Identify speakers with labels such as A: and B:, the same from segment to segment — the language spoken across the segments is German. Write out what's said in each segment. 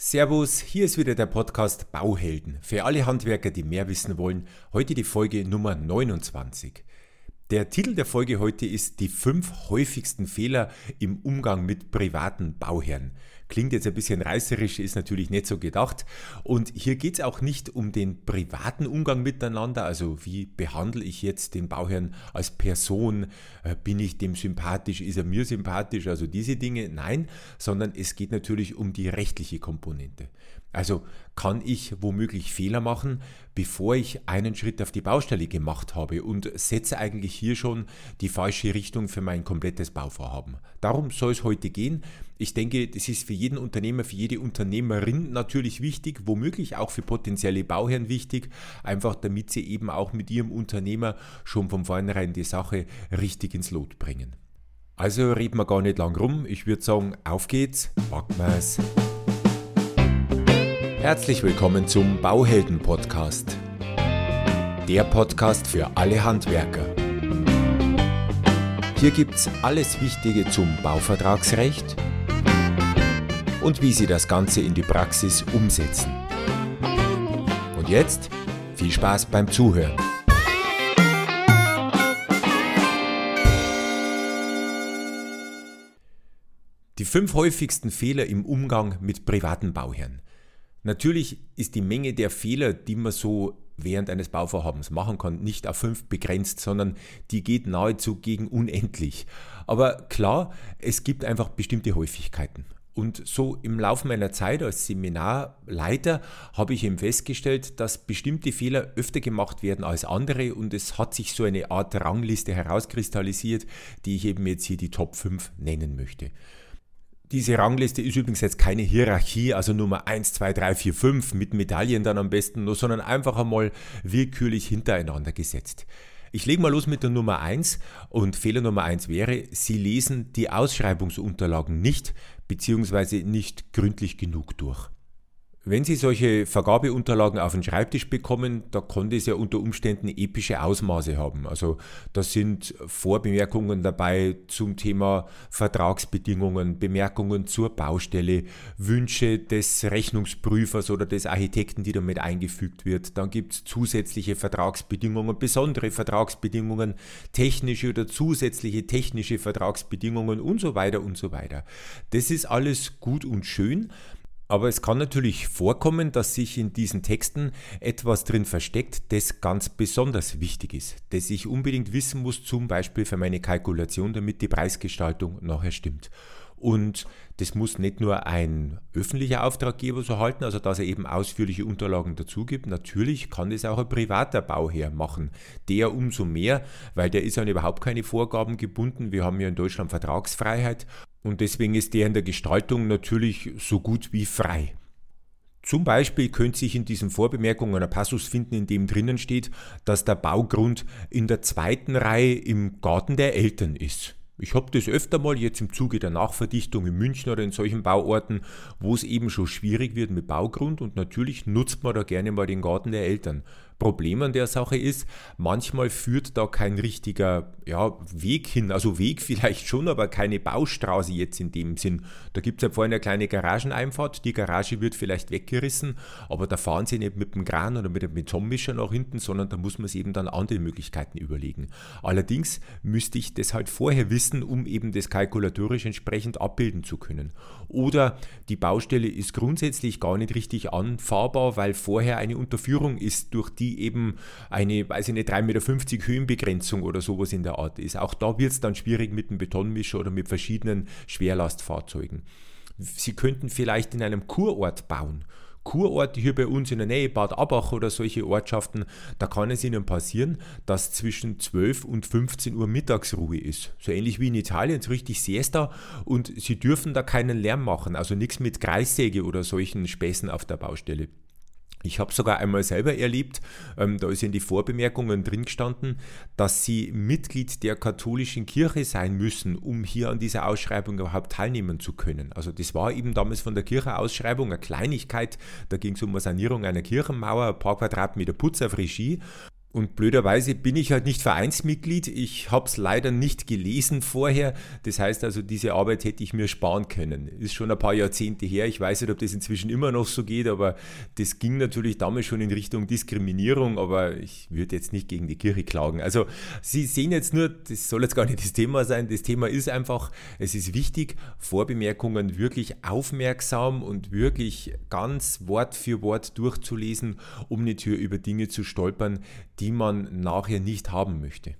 A: Servus, hier ist wieder der Podcast Bauhelden für alle Handwerker, die mehr wissen wollen. Heute die Folge Nummer 29. Der Titel der Folge heute ist die fünf häufigsten Fehler im Umgang mit privaten Bauherren. Klingt jetzt ein bisschen reißerisch, ist natürlich nicht so gedacht. Und hier geht es auch nicht um den privaten Umgang miteinander, also wie behandle ich jetzt den Bauherrn als Person, äh, bin ich dem sympathisch, ist er mir sympathisch, also diese Dinge, nein, sondern es geht natürlich um die rechtliche Komponente. Also kann ich womöglich Fehler machen, bevor ich einen Schritt auf die Baustelle gemacht habe und setze eigentlich hier schon die falsche Richtung für mein komplettes Bauvorhaben. Darum soll es heute gehen. Ich denke, das ist für jeden Unternehmer, für jede Unternehmerin natürlich wichtig, womöglich auch für potenzielle Bauherren wichtig, einfach damit sie eben auch mit ihrem Unternehmer schon von vornherein die Sache richtig ins Lot bringen. Also reden wir gar nicht lang rum. Ich würde sagen, auf geht's, packen wir's. Herzlich willkommen zum Bauhelden Podcast. Der Podcast für alle Handwerker. Hier gibt's alles Wichtige zum Bauvertragsrecht und wie Sie das Ganze in die Praxis umsetzen. Und jetzt viel Spaß beim Zuhören. Die fünf häufigsten Fehler im Umgang mit privaten Bauherren. Natürlich ist die Menge der Fehler, die man so während eines Bauvorhabens machen kann, nicht auf fünf begrenzt, sondern die geht nahezu gegen unendlich. Aber klar, es gibt einfach bestimmte Häufigkeiten. Und so im Laufe meiner Zeit als Seminarleiter habe ich eben festgestellt, dass bestimmte Fehler öfter gemacht werden als andere und es hat sich so eine Art Rangliste herauskristallisiert, die ich eben jetzt hier die Top 5 nennen möchte. Diese Rangliste ist übrigens jetzt keine Hierarchie, also Nummer 1, 2, 3, 4, 5 mit Medaillen dann am besten sondern einfach einmal willkürlich hintereinander gesetzt. Ich lege mal los mit der Nummer 1 und Fehler Nummer 1 wäre, Sie lesen die Ausschreibungsunterlagen nicht bzw. nicht gründlich genug durch. Wenn Sie solche Vergabeunterlagen auf den Schreibtisch bekommen, da konnte es ja unter Umständen epische Ausmaße haben. Also da sind Vorbemerkungen dabei zum Thema Vertragsbedingungen, Bemerkungen zur Baustelle, Wünsche des Rechnungsprüfers oder des Architekten, die damit eingefügt wird. Dann gibt es zusätzliche Vertragsbedingungen, besondere Vertragsbedingungen, technische oder zusätzliche technische Vertragsbedingungen und so weiter und so weiter. Das ist alles gut und schön. Aber es kann natürlich vorkommen, dass sich in diesen Texten etwas drin versteckt, das ganz besonders wichtig ist, das ich unbedingt wissen muss, zum Beispiel für meine Kalkulation, damit die Preisgestaltung nachher stimmt. Und das muss nicht nur ein öffentlicher Auftraggeber so halten, also dass er eben ausführliche Unterlagen dazu gibt. Natürlich kann das auch ein privater Bauherr machen. Der umso mehr, weil der ist an überhaupt keine Vorgaben gebunden. Wir haben ja in Deutschland Vertragsfreiheit und deswegen ist der in der Gestaltung natürlich so gut wie frei. Zum Beispiel könnte sich in diesen Vorbemerkungen ein Passus finden, in dem drinnen steht, dass der Baugrund in der zweiten Reihe im Garten der Eltern ist. Ich habe das öfter mal jetzt im Zuge der Nachverdichtung in München oder in solchen Bauorten, wo es eben schon schwierig wird mit Baugrund und natürlich nutzt man da gerne mal den Garten der Eltern. Problem an der Sache ist, manchmal führt da kein richtiger ja, Weg hin. Also Weg vielleicht schon, aber keine Baustraße jetzt in dem Sinn. Da gibt es ja vorhin eine kleine Garageneinfahrt. Die Garage wird vielleicht weggerissen, aber da fahren sie nicht mit dem Kran oder mit dem Betonmischer nach hinten, sondern da muss man sich eben dann andere Möglichkeiten überlegen. Allerdings müsste ich das halt vorher wissen, um eben das kalkulatorisch entsprechend abbilden zu können. Oder die Baustelle ist grundsätzlich gar nicht richtig anfahrbar, weil vorher eine Unterführung ist, durch die die eben eine, weiß ich nicht, 3,50 Meter Höhenbegrenzung oder sowas in der Art ist. Auch da wird es dann schwierig mit dem Betonmischer oder mit verschiedenen Schwerlastfahrzeugen. Sie könnten vielleicht in einem Kurort bauen. Kurorte hier bei uns in der Nähe, Bad Abach oder solche Ortschaften, da kann es Ihnen passieren, dass zwischen 12 und 15 Uhr Mittagsruhe ist. So ähnlich wie in Italien, so richtig Siesta und Sie dürfen da keinen Lärm machen, also nichts mit Kreissäge oder solchen Späßen auf der Baustelle. Ich habe sogar einmal selber erlebt, ähm, da ist in die Vorbemerkungen drin gestanden, dass Sie Mitglied der katholischen Kirche sein müssen, um hier an dieser Ausschreibung überhaupt teilnehmen zu können. Also das war eben damals von der Kirchenausschreibung eine Kleinigkeit, da ging es um eine Sanierung einer Kirchenmauer, ein paar Quadratmeter Putz auf Regie Und blöderweise bin ich halt nicht Vereinsmitglied. Ich habe es leider nicht gelesen vorher. Das heißt also, diese Arbeit hätte ich mir sparen können. Ist schon ein paar Jahrzehnte her. Ich weiß nicht, ob das inzwischen immer noch so geht, aber das ging natürlich damals schon in Richtung Diskriminierung. Aber ich würde jetzt nicht gegen die Kirche klagen. Also Sie sehen jetzt nur, das soll jetzt gar nicht das Thema sein. Das Thema ist einfach, es ist wichtig, Vorbemerkungen wirklich aufmerksam und wirklich ganz Wort für Wort durchzulesen, um nicht über Dinge zu stolpern, die man nachher nicht haben möchte.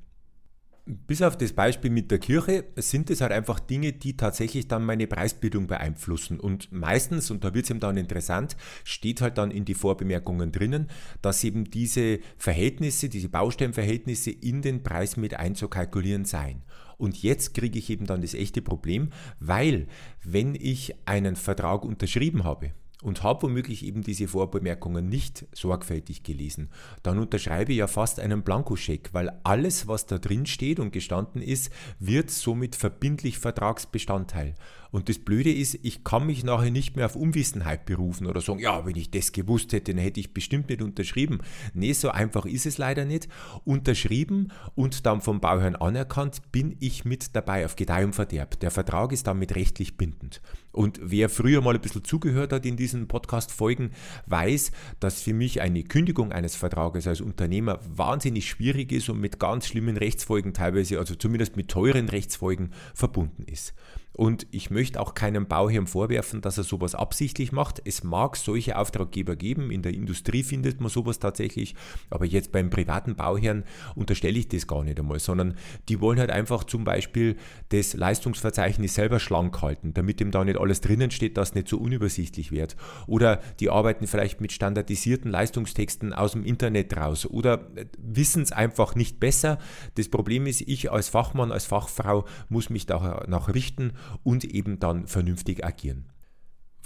A: Bis auf das Beispiel mit der Kirche sind es halt einfach Dinge, die tatsächlich dann meine Preisbildung beeinflussen. Und meistens, und da wird es eben dann interessant, steht halt dann in die Vorbemerkungen drinnen, dass eben diese Verhältnisse, diese Baustellenverhältnisse in den Preis mit einzukalkulieren seien. Und jetzt kriege ich eben dann das echte Problem, weil wenn ich einen Vertrag unterschrieben habe, und habe womöglich eben diese Vorbemerkungen nicht sorgfältig gelesen, dann unterschreibe ich ja fast einen Blankoscheck, weil alles, was da drin steht und gestanden ist, wird somit verbindlich Vertragsbestandteil. Und das Blöde ist, ich kann mich nachher nicht mehr auf Unwissenheit berufen oder sagen, ja, wenn ich das gewusst hätte, dann hätte ich bestimmt nicht unterschrieben. Nee, so einfach ist es leider nicht. Unterschrieben und dann vom Bauherrn anerkannt, bin ich mit dabei auf Gedeih und Verderb. Der Vertrag ist damit rechtlich bindend. Und wer früher mal ein bisschen zugehört hat in diesen Podcast-Folgen, weiß, dass für mich eine Kündigung eines Vertrages als Unternehmer wahnsinnig schwierig ist und mit ganz schlimmen Rechtsfolgen teilweise, also zumindest mit teuren Rechtsfolgen verbunden ist. Und ich möchte auch keinem Bauherrn vorwerfen, dass er sowas absichtlich macht. Es mag solche Auftraggeber geben, in der Industrie findet man sowas tatsächlich, aber jetzt beim privaten Bauherrn unterstelle ich das gar nicht einmal, sondern die wollen halt einfach zum Beispiel das Leistungsverzeichnis selber schlank halten, damit ihm da nicht alles drinnen steht, das nicht so unübersichtlich wird. Oder die arbeiten vielleicht mit standardisierten Leistungstexten aus dem Internet raus oder wissen es einfach nicht besser. Das Problem ist, ich als Fachmann, als Fachfrau muss mich danach richten und eben dann vernünftig agieren.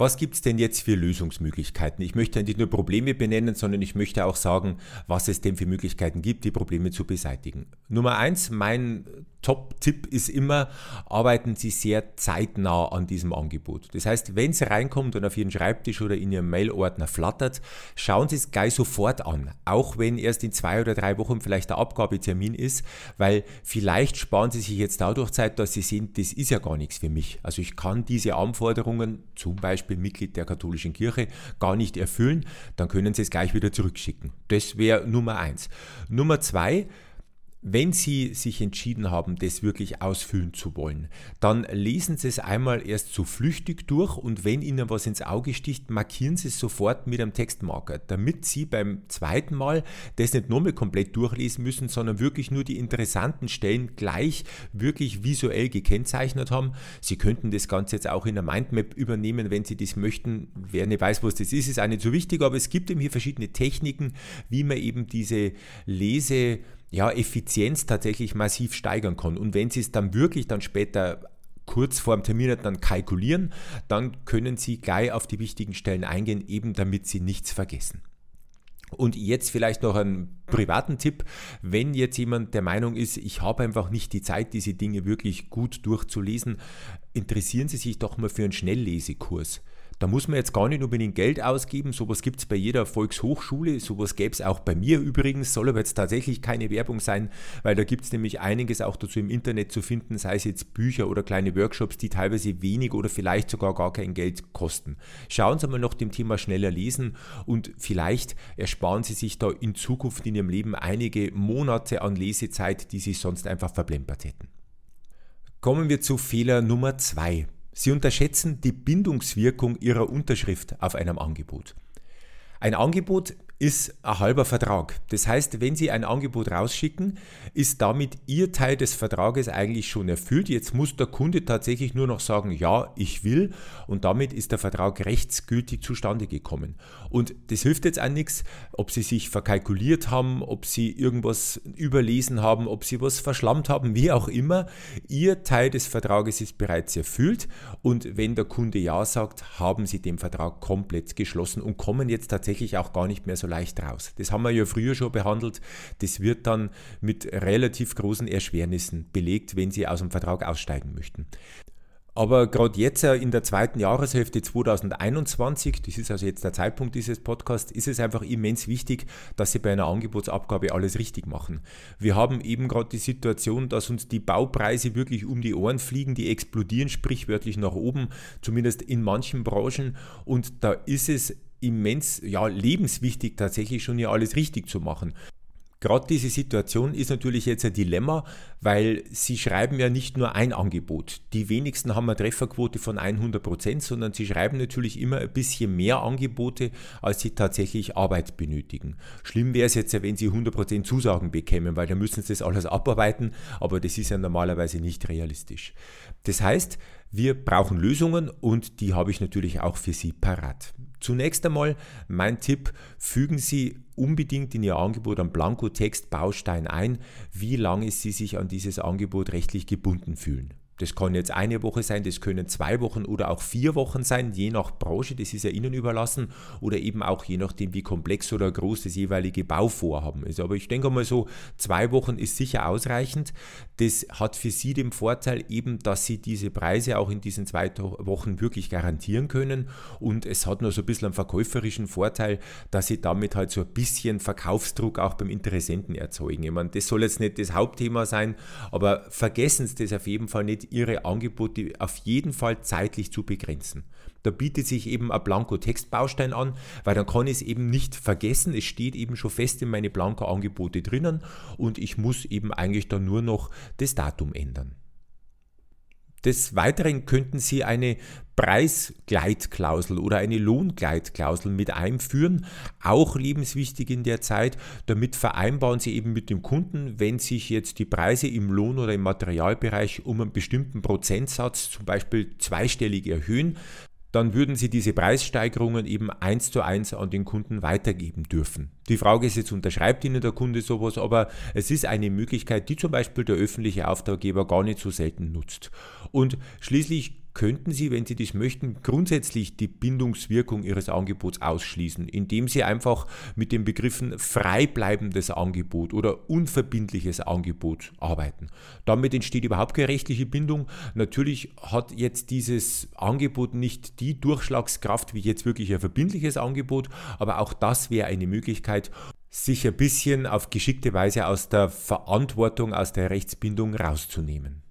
A: Was gibt es denn jetzt für Lösungsmöglichkeiten? Ich möchte nicht nur Probleme benennen, sondern ich möchte auch sagen, was es denn für Möglichkeiten gibt, die Probleme zu beseitigen. Nummer eins, mein Top-Tipp ist immer, arbeiten Sie sehr zeitnah an diesem Angebot. Das heißt, wenn es reinkommt und auf Ihren Schreibtisch oder in Ihrem Mailordner flattert, schauen Sie es gleich sofort an, auch wenn erst in zwei oder drei Wochen vielleicht der Abgabetermin ist, weil vielleicht sparen Sie sich jetzt dadurch Zeit, dass Sie sehen, das ist ja gar nichts für mich. Also ich kann diese Anforderungen, zum Beispiel Mitglied der katholischen Kirche, gar nicht erfüllen, dann können Sie es gleich wieder zurückschicken. Das wäre Nummer eins. Nummer zwei, wenn Sie sich entschieden haben, das wirklich ausfüllen zu wollen, dann lesen Sie es einmal erst so flüchtig durch und wenn Ihnen was ins Auge sticht, markieren Sie es sofort mit einem Textmarker, damit Sie beim zweiten Mal das nicht nochmal komplett durchlesen müssen, sondern wirklich nur die interessanten Stellen gleich wirklich visuell gekennzeichnet haben. Sie könnten das Ganze jetzt auch in der Mindmap übernehmen, wenn Sie das möchten. Wer nicht weiß, was das ist, ist auch nicht so wichtig, aber es gibt eben hier verschiedene Techniken, wie man eben diese Lese ja, Effizienz tatsächlich massiv steigern kann. Und wenn Sie es dann wirklich dann später kurz vor dem Termin dann kalkulieren, dann können Sie gleich auf die wichtigen Stellen eingehen, eben damit Sie nichts vergessen. Und jetzt vielleicht noch einen privaten Tipp, wenn jetzt jemand der Meinung ist, ich habe einfach nicht die Zeit, diese Dinge wirklich gut durchzulesen, interessieren Sie sich doch mal für einen Schnelllesekurs. Da muss man jetzt gar nicht unbedingt Geld ausgeben. Sowas gibt es bei jeder Volkshochschule. Sowas gäbe es auch bei mir übrigens. Soll aber jetzt tatsächlich keine Werbung sein, weil da gibt es nämlich einiges auch dazu im Internet zu finden, sei es jetzt Bücher oder kleine Workshops, die teilweise wenig oder vielleicht sogar gar kein Geld kosten. Schauen Sie mal nach dem Thema schneller lesen und vielleicht ersparen Sie sich da in Zukunft in Ihrem Leben einige Monate an Lesezeit, die Sie sonst einfach verplempert hätten. Kommen wir zu Fehler Nummer zwei. Sie unterschätzen die Bindungswirkung Ihrer Unterschrift auf einem Angebot. Ein Angebot ist ein halber Vertrag. Das heißt, wenn Sie ein Angebot rausschicken, ist damit Ihr Teil des Vertrages eigentlich schon erfüllt. Jetzt muss der Kunde tatsächlich nur noch sagen, ja, ich will und damit ist der Vertrag rechtsgültig zustande gekommen. Und das hilft jetzt auch nichts, ob Sie sich verkalkuliert haben, ob Sie irgendwas überlesen haben, ob Sie was verschlammt haben, wie auch immer. Ihr Teil des Vertrages ist bereits erfüllt und wenn der Kunde ja sagt, haben Sie den Vertrag komplett geschlossen und kommen jetzt tatsächlich auch gar nicht mehr so leicht raus. Das haben wir ja früher schon behandelt. Das wird dann mit relativ großen Erschwernissen belegt, wenn Sie aus dem Vertrag aussteigen möchten. Aber gerade jetzt in der zweiten Jahreshälfte 2021, das ist also jetzt der Zeitpunkt dieses Podcasts, ist es einfach immens wichtig, dass Sie bei einer Angebotsabgabe alles richtig machen. Wir haben eben gerade die Situation, dass uns die Baupreise wirklich um die Ohren fliegen, die explodieren sprichwörtlich nach oben, zumindest in manchen Branchen. Und da ist es immens, ja, lebenswichtig tatsächlich schon hier alles richtig zu machen. Gerade diese Situation ist natürlich jetzt ein Dilemma, weil Sie schreiben ja nicht nur ein Angebot. Die wenigsten haben eine Trefferquote von 100 Prozent, sondern Sie schreiben natürlich immer ein bisschen mehr Angebote, als Sie tatsächlich Arbeit benötigen. Schlimm wäre es jetzt, wenn Sie 100 Prozent Zusagen bekämen, weil dann müssen Sie das alles abarbeiten, aber das ist ja normalerweise nicht realistisch. Das heißt, wir brauchen Lösungen und die habe ich natürlich auch für Sie parat. Zunächst einmal mein Tipp, fügen Sie unbedingt in Ihr Angebot einen Blankotext-Baustein ein, wie lange Sie sich an dieses Angebot rechtlich gebunden fühlen. Das kann jetzt eine Woche sein, das können zwei Wochen oder auch vier Wochen sein, je nach Branche, das ist ja Ihnen überlassen oder eben auch je nachdem, wie komplex oder groß das jeweilige Bauvorhaben ist. Aber ich denke mal so, zwei Wochen ist sicher ausreichend. Das hat für Sie den Vorteil eben, dass Sie diese Preise auch in diesen zwei Wochen wirklich garantieren können und es hat nur so ein bisschen einen verkäuferischen Vorteil, dass Sie damit halt so ein bisschen Verkaufsdruck auch beim Interessenten erzeugen. Ich meine, das soll jetzt nicht das Hauptthema sein, aber vergessen Sie das auf jeden Fall nicht ihre Angebote auf jeden Fall zeitlich zu begrenzen. Da bietet sich eben ein Blanko-Textbaustein an, weil dann kann ich es eben nicht vergessen. Es steht eben schon fest in meine Blanko-Angebote drinnen und ich muss eben eigentlich dann nur noch das Datum ändern. Des Weiteren könnten Sie eine Preisgleitklausel oder eine Lohngleitklausel mit einführen, auch lebenswichtig in der Zeit. Damit vereinbaren Sie eben mit dem Kunden, wenn sich jetzt die Preise im Lohn- oder im Materialbereich um einen bestimmten Prozentsatz, zum Beispiel zweistellig erhöhen, dann würden Sie diese Preissteigerungen eben eins zu eins an den Kunden weitergeben dürfen. Die Frage ist jetzt, unterschreibt Ihnen der Kunde sowas, aber es ist eine Möglichkeit, die zum Beispiel der öffentliche Auftraggeber gar nicht so selten nutzt. Und schließlich könnten Sie, wenn Sie das möchten, grundsätzlich die Bindungswirkung Ihres Angebots ausschließen, indem Sie einfach mit den Begriffen freibleibendes Angebot oder unverbindliches Angebot arbeiten. Damit entsteht überhaupt keine rechtliche Bindung. Natürlich hat jetzt dieses Angebot nicht die Durchschlagskraft wie jetzt wirklich ein verbindliches Angebot, aber auch das wäre eine Möglichkeit, sich ein bisschen auf geschickte Weise aus der Verantwortung, aus der Rechtsbindung rauszunehmen.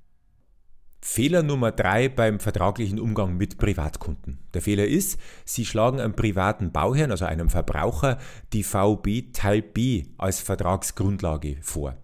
A: Fehler Nummer drei beim vertraglichen Umgang mit Privatkunden. Der Fehler ist, Sie schlagen einem privaten Bauherrn, also einem Verbraucher, die VB Teil B als Vertragsgrundlage vor.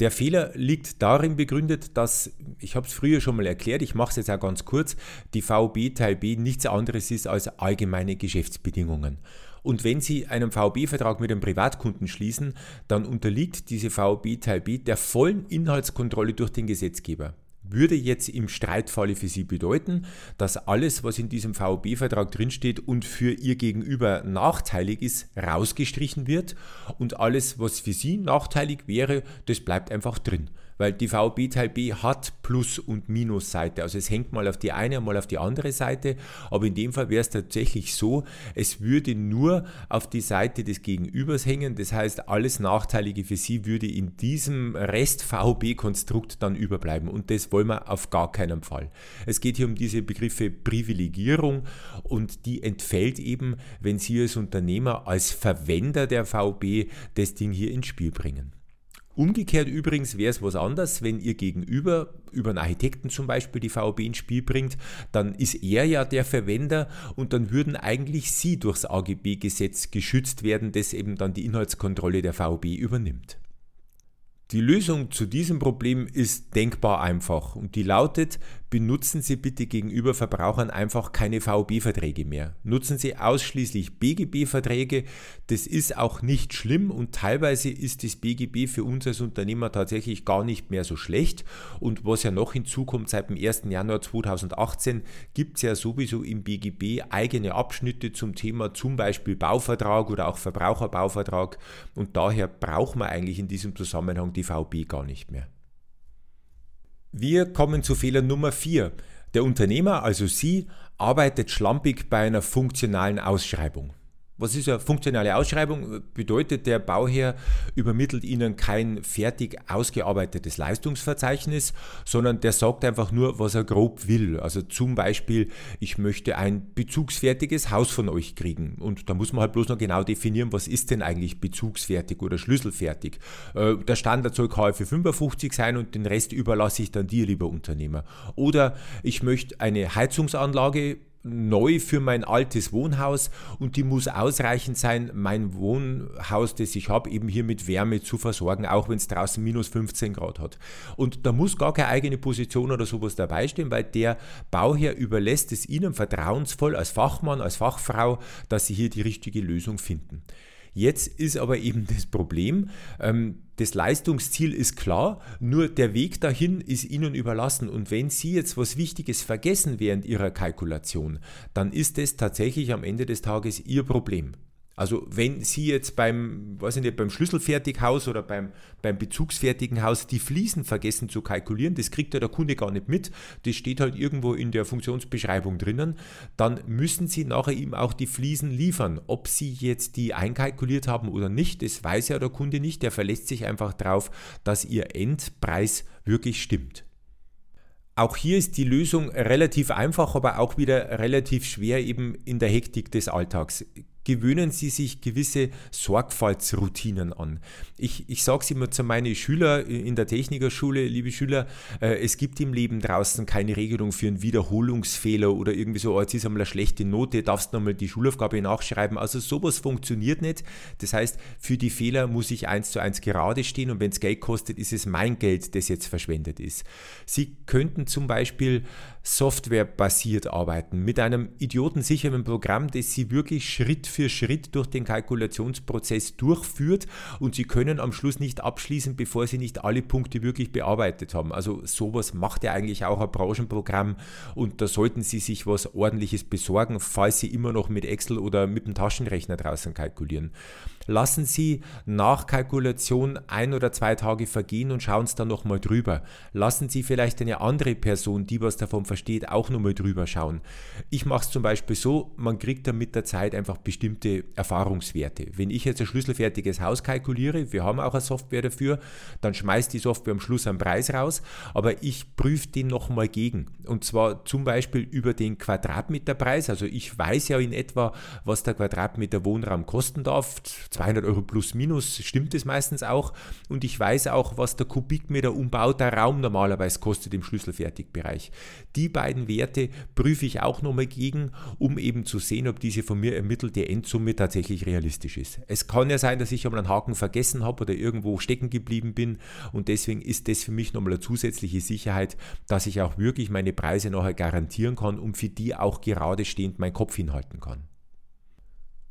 A: Der Fehler liegt darin begründet, dass, ich habe es früher schon mal erklärt, ich mache es jetzt auch ganz kurz, die VB Teil B nichts anderes ist als allgemeine Geschäftsbedingungen. Und wenn Sie einen VB-Vertrag mit einem Privatkunden schließen, dann unterliegt diese VB Teil B der vollen Inhaltskontrolle durch den Gesetzgeber würde jetzt im Streitfalle für Sie bedeuten, dass alles, was in diesem VOB-Vertrag drinsteht und für Ihr Gegenüber nachteilig ist, rausgestrichen wird und alles, was für Sie nachteilig wäre, das bleibt einfach drin weil die VB Teil B hat Plus- und Minusseite. Also es hängt mal auf die eine, mal auf die andere Seite, aber in dem Fall wäre es tatsächlich so, es würde nur auf die Seite des Gegenübers hängen. Das heißt, alles Nachteilige für Sie würde in diesem Rest VB-Konstrukt dann überbleiben und das wollen wir auf gar keinen Fall. Es geht hier um diese Begriffe Privilegierung und die entfällt eben, wenn Sie als Unternehmer, als Verwender der VB das Ding hier ins Spiel bringen. Umgekehrt übrigens wäre es was anderes, wenn ihr gegenüber über einen Architekten zum Beispiel die VOB ins Spiel bringt, dann ist er ja der Verwender und dann würden eigentlich Sie durchs AGB-Gesetz geschützt werden, das eben dann die Inhaltskontrolle der VOB übernimmt. Die Lösung zu diesem Problem ist denkbar einfach und die lautet, benutzen Sie bitte gegenüber Verbrauchern einfach keine VOB-Verträge mehr. Nutzen Sie ausschließlich BGB-Verträge. Das ist auch nicht schlimm und teilweise ist das BGB für uns als Unternehmer tatsächlich gar nicht mehr so schlecht. Und was ja noch hinzukommt, seit dem 1. Januar 2018 gibt es ja sowieso im BGB eigene Abschnitte zum Thema zum Beispiel Bauvertrag oder auch Verbraucherbauvertrag. Und daher braucht man eigentlich in diesem Zusammenhang die VOB gar nicht mehr. Wir kommen zu Fehler Nummer 4. Der Unternehmer, also Sie, arbeitet schlampig bei einer funktionalen Ausschreibung. Was ist eine funktionale Ausschreibung? Bedeutet, der Bauherr übermittelt Ihnen kein fertig ausgearbeitetes Leistungsverzeichnis, sondern der sagt einfach nur, was er grob will. Also zum Beispiel, ich möchte ein bezugsfertiges Haus von euch kriegen. Und da muss man halt bloß noch genau definieren, was ist denn eigentlich bezugsfertig oder schlüsselfertig. Äh, der Standard soll KfW 55 sein und den Rest überlasse ich dann dir, lieber Unternehmer. Oder ich möchte eine Heizungsanlage neu für mein altes Wohnhaus und die muss ausreichend sein, mein Wohnhaus, das ich habe, eben hier mit Wärme zu versorgen, auch wenn es draußen minus 15 Grad hat. Und da muss gar keine eigene Position oder sowas dabei stehen, weil der Bauherr überlässt es Ihnen vertrauensvoll als Fachmann, als Fachfrau, dass Sie hier die richtige Lösung finden. Jetzt ist aber eben das Problem, ähm, das Leistungsziel ist klar, nur der Weg dahin ist Ihnen überlassen. Und wenn Sie jetzt was Wichtiges vergessen während Ihrer Kalkulation, dann ist das tatsächlich am Ende des Tages Ihr Problem. Also wenn Sie jetzt beim, weiß ich nicht, beim Schlüsselfertighaus oder beim, beim bezugsfertigen Haus die Fliesen vergessen zu kalkulieren, das kriegt ja der Kunde gar nicht mit, das steht halt irgendwo in der Funktionsbeschreibung drinnen, dann müssen Sie nachher ihm auch die Fliesen liefern. Ob Sie jetzt die einkalkuliert haben oder nicht, das weiß ja der Kunde nicht, der verlässt sich einfach darauf, dass Ihr Endpreis wirklich stimmt. Auch hier ist die Lösung relativ einfach, aber auch wieder relativ schwer eben in der Hektik des Alltags gewöhnen Sie sich gewisse Sorgfaltsroutinen an. Ich, ich sage es immer zu meinen Schülern in der Technikerschule, liebe Schüler, äh, es gibt im Leben draußen keine Regelung für einen Wiederholungsfehler oder irgendwie so, oh, jetzt ist einmal eine schlechte Note, darfst nochmal die Schulaufgabe nachschreiben. Also sowas funktioniert nicht. Das heißt, für die Fehler muss ich eins zu eins gerade stehen und wenn es Geld kostet, ist es mein Geld, das jetzt verschwendet ist. Sie könnten zum Beispiel softwarebasiert arbeiten, mit einem idiotensicheren Programm, das Sie wirklich Schritt für Schritt durch den Kalkulationsprozess durchführt und Sie können am Schluss nicht abschließen, bevor Sie nicht alle Punkte wirklich bearbeitet haben. Also sowas macht ja eigentlich auch ein Branchenprogramm und da sollten Sie sich was ordentliches besorgen, falls Sie immer noch mit Excel oder mit dem Taschenrechner draußen kalkulieren. Lassen Sie nach Kalkulation ein oder zwei Tage vergehen und schauen Sie dann nochmal drüber. Lassen Sie vielleicht eine andere Person, die was davon versteht, auch nochmal drüber schauen. Ich mache es zum Beispiel so, man kriegt dann mit der Zeit einfach bestimmte Erfahrungswerte. Wenn ich jetzt ein schlüsselfertiges Haus kalkuliere, wir haben auch eine Software dafür, dann schmeißt die Software am Schluss einen Preis raus, aber ich prüfe den nochmal gegen. Und zwar zum Beispiel über den Quadratmeterpreis. Also ich weiß ja in etwa, was der Quadratmeter Wohnraum kosten darf 200 Euro plus minus, stimmt es meistens auch. Und ich weiß auch, was der Kubikmeter umbauter Raum normalerweise kostet im Schlüsselfertigbereich. Die beiden Werte prüfe ich auch nochmal gegen, um eben zu sehen, ob diese von mir ermittelte Endsumme tatsächlich realistisch ist. Es kann ja sein, dass ich einmal einen Haken vergessen habe oder irgendwo stecken geblieben bin und deswegen ist das für mich nochmal eine zusätzliche Sicherheit, dass ich auch wirklich meine Preise nachher garantieren kann und für die auch gerade stehend meinen Kopf hinhalten kann.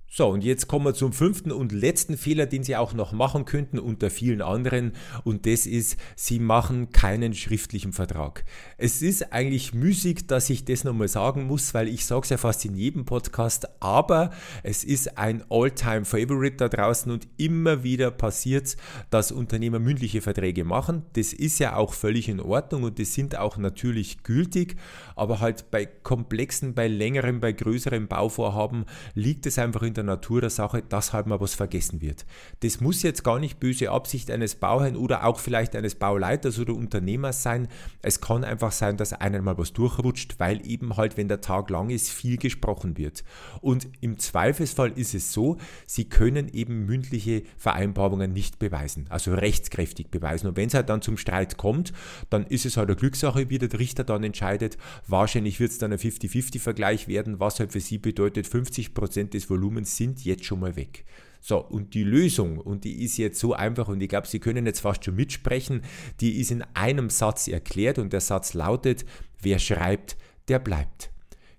A: So, und jetzt kommen wir zum fünften und letzten Fehler, den Sie auch noch machen könnten unter vielen anderen. Und das ist, Sie machen keinen schriftlichen Vertrag. Es ist eigentlich müßig, dass ich das nochmal sagen muss, weil ich sage es ja fast in jedem Podcast, aber es ist ein All-Time-Favorite da draußen und immer wieder passiert dass Unternehmer mündliche Verträge machen. Das ist ja auch völlig in Ordnung und die sind auch natürlich gültig, aber halt bei komplexen, bei längeren, bei größeren Bauvorhaben liegt es einfach in der Natur der Sache, dass halt mal was vergessen wird. Das muss jetzt gar nicht böse Absicht eines Bauherrn oder auch vielleicht eines Bauleiters oder Unternehmers sein. Es kann einfach sein, dass einem mal was durchrutscht, weil eben halt, wenn der Tag lang ist, viel gesprochen wird. Und im Zweifelsfall ist es so, Sie können eben mündliche Vereinbarungen nicht beweisen, also rechtskräftig beweisen. Und wenn es halt dann zum Streit kommt, dann ist es halt eine Glückssache, wie der Richter dann entscheidet. Wahrscheinlich wird es dann ein 50-50-Vergleich werden, was halt für Sie bedeutet, 50% des Volumens sind jetzt schon mal weg. So, und die Lösung, und die ist jetzt so einfach, und ich glaube, Sie können jetzt fast schon mitsprechen, die ist in einem Satz erklärt, und der Satz lautet, wer schreibt, der bleibt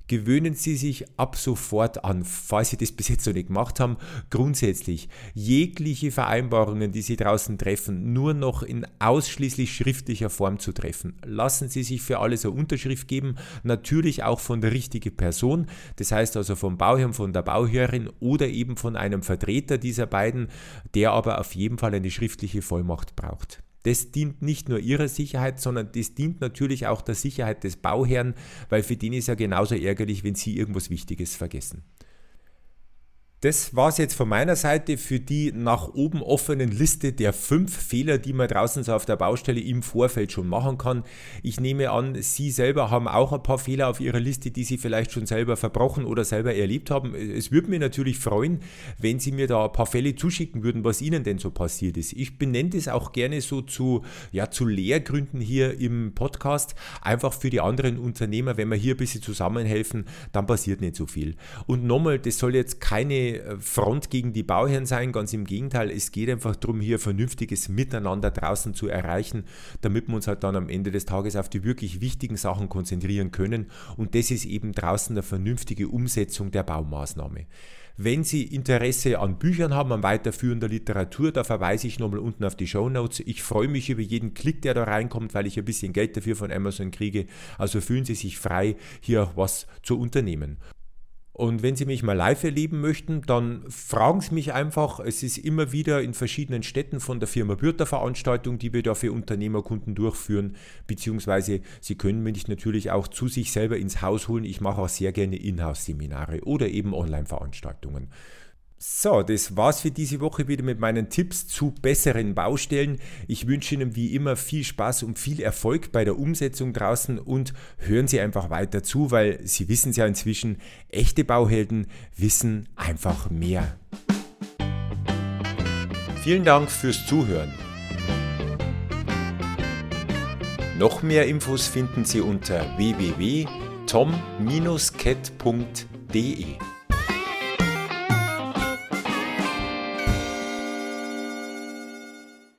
A: gewöhnen Sie sich ab sofort an, falls Sie das bis jetzt noch nicht gemacht haben, grundsätzlich jegliche Vereinbarungen, die Sie draußen treffen, nur noch in ausschließlich schriftlicher Form zu treffen. Lassen Sie sich für alles eine Unterschrift geben, natürlich auch von der richtigen Person, das heißt also vom Bauherrn, von der Bauherrin oder eben von einem Vertreter dieser beiden, der aber auf jeden Fall eine schriftliche Vollmacht braucht. Das dient nicht nur ihrer Sicherheit, sondern das dient natürlich auch der Sicherheit des Bauherrn, weil für den ist ja genauso ärgerlich, wenn sie irgendwas Wichtiges vergessen. Das war es jetzt von meiner Seite für die nach oben offenen Liste der fünf Fehler, die man draußen so auf der Baustelle im Vorfeld schon machen kann. Ich nehme an, Sie selber haben auch ein paar Fehler auf Ihrer Liste, die Sie vielleicht schon selber verbrochen oder selber erlebt haben. Es würde mich natürlich freuen, wenn Sie mir da ein paar Fälle zuschicken würden, was Ihnen denn so passiert ist. Ich benenne das auch gerne so zu, ja, zu Lehrgründen hier im Podcast, einfach für die anderen Unternehmer, wenn wir hier ein bisschen zusammenhelfen, dann passiert nicht so viel. Und nochmal, das soll jetzt keine Front gegen die Bauherren sein, ganz im Gegenteil, es geht einfach darum, hier vernünftiges Miteinander draußen zu erreichen, damit wir uns halt dann am Ende des Tages auf die wirklich wichtigen Sachen konzentrieren können und das ist eben draußen eine vernünftige Umsetzung der Baumaßnahme. Wenn Sie Interesse an Büchern haben, an weiterführender Literatur, da verweise ich nochmal unten auf die Show Notes. Ich freue mich über jeden Klick, der da reinkommt, weil ich ein bisschen Geld dafür von Amazon kriege. Also fühlen Sie sich frei, hier was zu unternehmen. Und wenn Sie mich mal live erleben möchten, dann fragen Sie mich einfach. Es ist immer wieder in verschiedenen Städten von der Firma Bürter Veranstaltung, die wir da für Unternehmerkunden durchführen. Beziehungsweise Sie können mich natürlich auch zu sich selber ins Haus holen. Ich mache auch sehr gerne Inhouse-Seminare oder eben Online-Veranstaltungen. So, das war's für diese Woche wieder mit meinen Tipps zu besseren Baustellen. Ich wünsche Ihnen wie immer viel Spaß und viel Erfolg bei der Umsetzung draußen und hören Sie einfach weiter zu, weil Sie wissen es ja inzwischen, echte Bauhelden wissen einfach mehr. Vielen Dank fürs Zuhören. Noch mehr Infos finden Sie unter www.tom-cat.de.